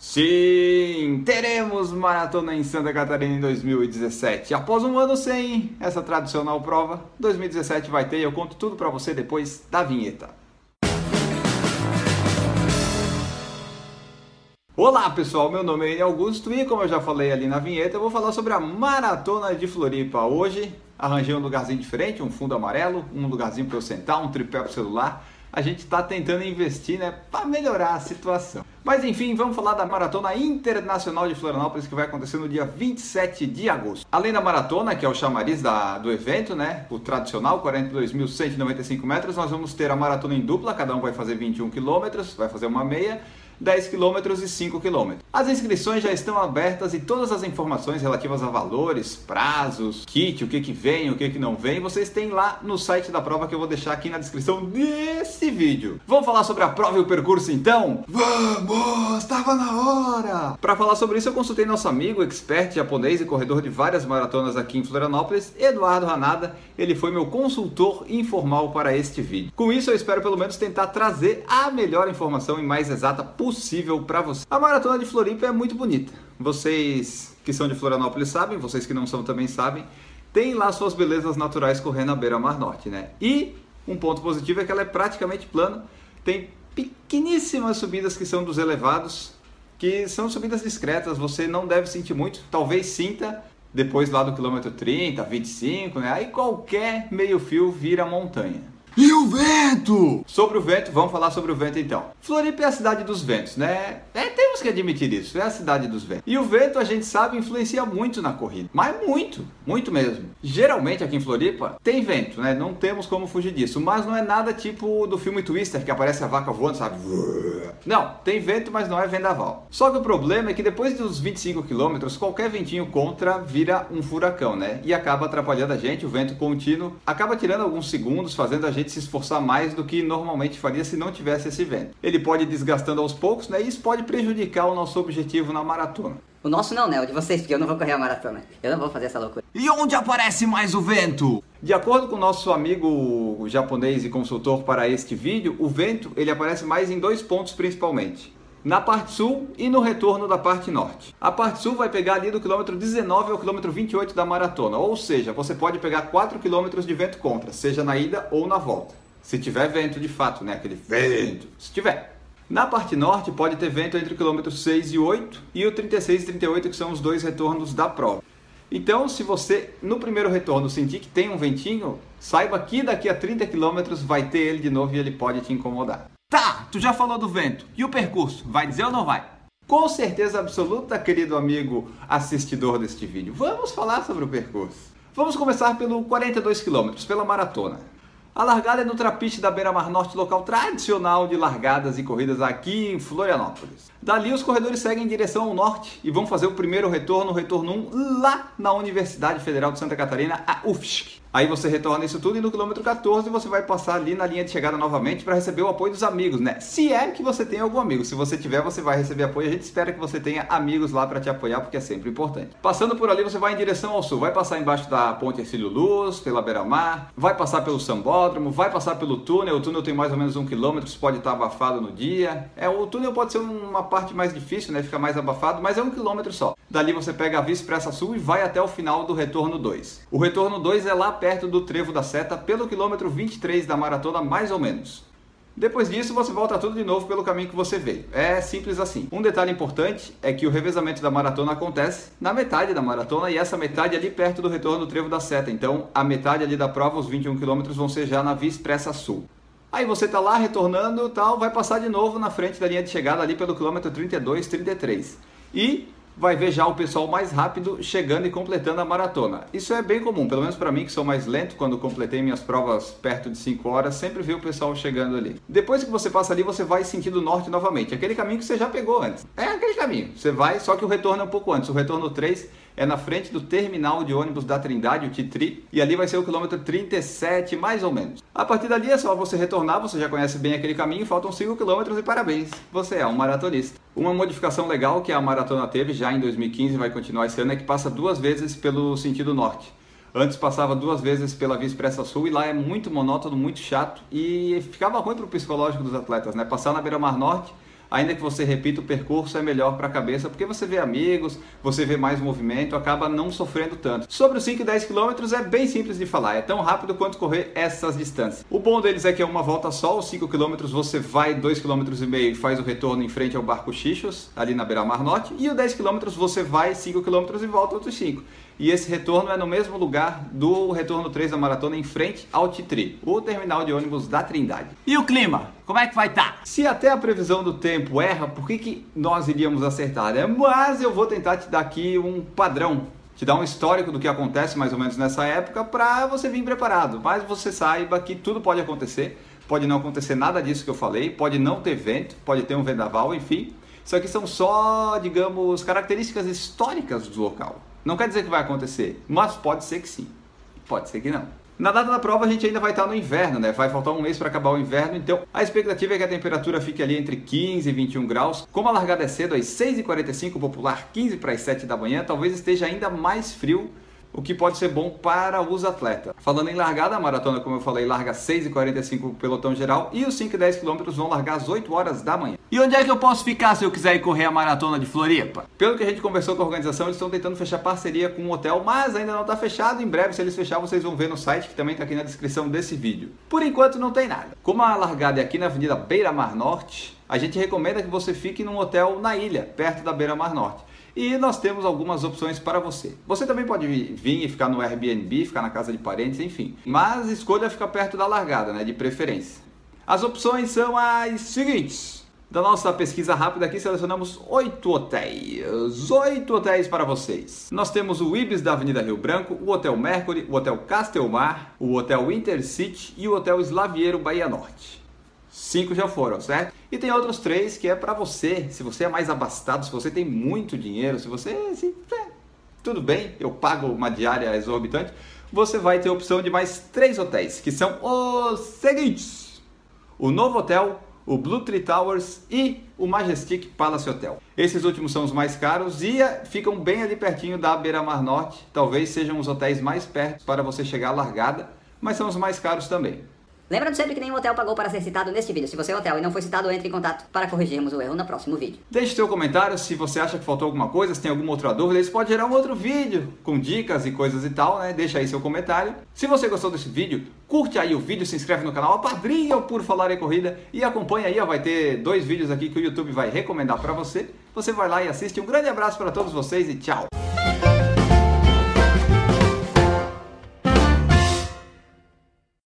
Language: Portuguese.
Sim, teremos maratona em Santa Catarina em 2017. Após um ano sem essa tradicional prova, 2017 vai ter e eu conto tudo para você depois da vinheta. Olá pessoal, meu nome é Enio Augusto e como eu já falei ali na vinheta, eu vou falar sobre a Maratona de Floripa. Hoje arranjei um lugarzinho diferente, um fundo amarelo, um lugarzinho para eu sentar, um tripé para celular. A gente está tentando investir né, para melhorar a situação. Mas enfim, vamos falar da Maratona Internacional de Florianópolis que vai acontecer no dia 27 de agosto. Além da maratona, que é o chamariz da, do evento, né, o tradicional 42.195 metros, nós vamos ter a maratona em dupla, cada um vai fazer 21 quilômetros, vai fazer uma meia 10 km e 5 km. As inscrições já estão abertas e todas as informações relativas a valores, prazos, kit, o que, que vem, o que, que não vem, vocês têm lá no site da prova que eu vou deixar aqui na descrição desse vídeo. Vamos falar sobre a prova e o percurso então? Vamos! Estava na hora! Para falar sobre isso eu consultei nosso amigo, expert japonês e corredor de várias maratonas aqui em Florianópolis, Eduardo Hanada. Ele foi meu consultor informal para este vídeo. Com isso eu espero pelo menos tentar trazer a melhor informação e mais exata possível possível para você. A maratona de Floripa é muito bonita. Vocês que são de Florianópolis sabem, vocês que não são também sabem. Tem lá suas belezas naturais correndo à beira-mar norte, né? E um ponto positivo é que ela é praticamente plana. Tem pequeníssimas subidas que são dos elevados, que são subidas discretas, você não deve sentir muito, talvez sinta depois lá do quilômetro 30, 25, né? Aí qualquer meio fio vira montanha. E o vento? Sobre o vento, vamos falar sobre o vento então. Floripa é a cidade dos ventos, né? É, temos que admitir isso, é a cidade dos ventos. E o vento, a gente sabe, influencia muito na corrida. Mas muito, muito mesmo. Geralmente aqui em Floripa tem vento, né? Não temos como fugir disso. Mas não é nada tipo do filme Twister, que aparece a vaca voando, sabe? Não, tem vento, mas não é vendaval. Só que o problema é que depois dos 25 quilômetros, qualquer ventinho contra vira um furacão, né? E acaba atrapalhando a gente, o vento contínuo acaba tirando alguns segundos, fazendo a gente gente se esforçar mais do que normalmente faria se não tivesse esse vento. Ele pode ir desgastando aos poucos, né? E isso pode prejudicar o nosso objetivo na maratona. O nosso não, né? O de vocês, porque eu não vou correr a maratona. Eu não vou fazer essa loucura. E onde aparece mais o vento? De acordo com o nosso amigo japonês e consultor para este vídeo, o vento ele aparece mais em dois pontos principalmente na parte sul e no retorno da parte norte. A parte sul vai pegar ali do quilômetro 19 ao quilômetro 28 da maratona, ou seja, você pode pegar 4 quilômetros de vento contra, seja na ida ou na volta. Se tiver vento de fato, né? Aquele vento, se tiver. Na parte norte pode ter vento entre o quilômetro 6 e 8 e o 36 e 38 que são os dois retornos da prova. Então, se você no primeiro retorno sentir que tem um ventinho, saiba que daqui a 30 quilômetros vai ter ele de novo e ele pode te incomodar. Tá, tu já falou do vento. E o percurso? Vai dizer ou não vai? Com certeza absoluta, querido amigo assistidor deste vídeo. Vamos falar sobre o percurso. Vamos começar pelo 42 km, pela maratona. A largada é no Trapiche da Beira Mar Norte, local tradicional de largadas e corridas aqui em Florianópolis. Dali os corredores seguem em direção ao norte e vão fazer o primeiro retorno, o retorno 1, lá na Universidade Federal de Santa Catarina, a UFSC. Aí você retorna isso tudo e no quilômetro 14 você vai passar ali na linha de chegada novamente para receber o apoio dos amigos, né? Se é que você tem algum amigo. Se você tiver, você vai receber apoio. A gente espera que você tenha amigos lá para te apoiar, porque é sempre importante. Passando por ali, você vai em direção ao sul. Vai passar embaixo da Ponte Ercílio Luz, pela beira-mar, vai passar pelo Sambódromo, vai passar pelo túnel. O túnel tem mais ou menos um quilômetro, pode estar abafado no dia. É, o túnel pode ser uma parte mais difícil, né? Fica mais abafado, mas é um quilômetro só. Dali você pega a Via Expressa Sul e vai até o final do retorno 2. O retorno 2 é lá perto do Trevo da Seta, pelo quilômetro 23 da maratona, mais ou menos. Depois disso, você volta tudo de novo pelo caminho que você veio. É simples assim. Um detalhe importante é que o revezamento da maratona acontece na metade da maratona e essa metade ali perto do retorno do Trevo da Seta. Então, a metade ali da prova, os 21 quilômetros, vão ser já na Via Expressa Sul. Aí você tá lá retornando tal, vai passar de novo na frente da linha de chegada ali pelo quilômetro 32, 33. E vai ver já o pessoal mais rápido chegando e completando a maratona. Isso é bem comum, pelo menos para mim que sou mais lento quando completei minhas provas perto de 5 horas, sempre vi o pessoal chegando ali. Depois que você passa ali, você vai sentindo norte novamente, aquele caminho que você já pegou antes. É aquele caminho. Você vai, só que o retorno é um pouco antes. O retorno 3 é na frente do terminal de ônibus da Trindade, o Titri, e ali vai ser o quilômetro 37, mais ou menos. A partir dali é só você retornar, você já conhece bem aquele caminho, faltam 5 quilômetros e parabéns, você é um maratonista. Uma modificação legal que a maratona teve já em 2015 e vai continuar esse ano é que passa duas vezes pelo sentido norte. Antes passava duas vezes pela Via Expressa Sul e lá é muito monótono, muito chato e ficava ruim para o psicológico dos atletas, né? Passar na Beira Mar Norte ainda que você repita o percurso, é melhor para a cabeça, porque você vê amigos, você vê mais movimento, acaba não sofrendo tanto. Sobre os 5 e 10 km é bem simples de falar, é tão rápido quanto correr essas distâncias. O bom deles é que é uma volta só, os 5 km você vai 2,5 km e faz o retorno em frente ao Barco Xixos, ali na beira-mar norte, e o 10 km você vai 5 km e volta outros 5. E esse retorno é no mesmo lugar do retorno 3 da maratona, em frente ao Titri, o terminal de ônibus da Trindade. E o clima? Como é que vai estar? Tá? Se até a previsão do tempo erra, por que, que nós iríamos acertar? Né? Mas eu vou tentar te dar aqui um padrão te dar um histórico do que acontece mais ou menos nessa época para você vir preparado. Mas você saiba que tudo pode acontecer, pode não acontecer nada disso que eu falei, pode não ter vento, pode ter um vendaval, enfim. Isso aqui são só, digamos, características históricas do local. Não quer dizer que vai acontecer, mas pode ser que sim. Pode ser que não. Na data da prova a gente ainda vai estar no inverno, né? Vai faltar um mês para acabar o inverno, então a expectativa é que a temperatura fique ali entre 15 e 21 graus. Como a largada é cedo, às 6h45, popular 15 para as 7 da manhã, talvez esteja ainda mais frio o que pode ser bom para os atletas. Falando em largada, a maratona, como eu falei, larga 6h45 o pelotão geral e os 5 e 10 km vão largar às 8 horas da manhã. E onde é que eu posso ficar se eu quiser ir correr a maratona de Floripa? Pelo que a gente conversou com a organização, eles estão tentando fechar parceria com um hotel, mas ainda não está fechado. Em breve, se eles fechar, vocês vão ver no site, que também está aqui na descrição desse vídeo. Por enquanto, não tem nada. Como a largada é aqui na Avenida Beira Mar Norte, a gente recomenda que você fique num hotel na ilha, perto da Beira Mar Norte. E nós temos algumas opções para você. Você também pode vir e ficar no Airbnb, ficar na casa de parentes, enfim. Mas escolha ficar perto da largada, né, de preferência. As opções são as seguintes. Da nossa pesquisa rápida aqui, selecionamos oito hotéis. Oito hotéis para vocês. Nós temos o Ibis da Avenida Rio Branco, o Hotel Mercury, o Hotel Castelmar, o Hotel Intercity e o Hotel Slaviero Bahia Norte. Cinco já foram, certo? E tem outros três que é para você. Se você é mais abastado, se você tem muito dinheiro, se você. É, tudo bem, eu pago uma diária exorbitante. Você vai ter a opção de mais três hotéis, que são os seguintes: o Novo Hotel, o Blue Tree Towers e o Majestic Palace Hotel. Esses últimos são os mais caros e é, ficam bem ali pertinho da Beira Mar Norte. Talvez sejam os hotéis mais perto para você chegar à largada, mas são os mais caros também. Lembrando sempre que nenhum hotel pagou para ser citado neste vídeo. Se você é hotel e não foi citado, entre em contato para corrigirmos o erro no próximo vídeo. Deixe seu comentário se você acha que faltou alguma coisa, se tem alguma outra dúvida. Isso pode gerar um outro vídeo com dicas e coisas e tal, né? Deixa aí seu comentário. Se você gostou desse vídeo, curte aí o vídeo, se inscreve no canal, apadrinha por falar em corrida e acompanha aí, ó, vai ter dois vídeos aqui que o YouTube vai recomendar para você. Você vai lá e assiste. Um grande abraço para todos vocês e tchau!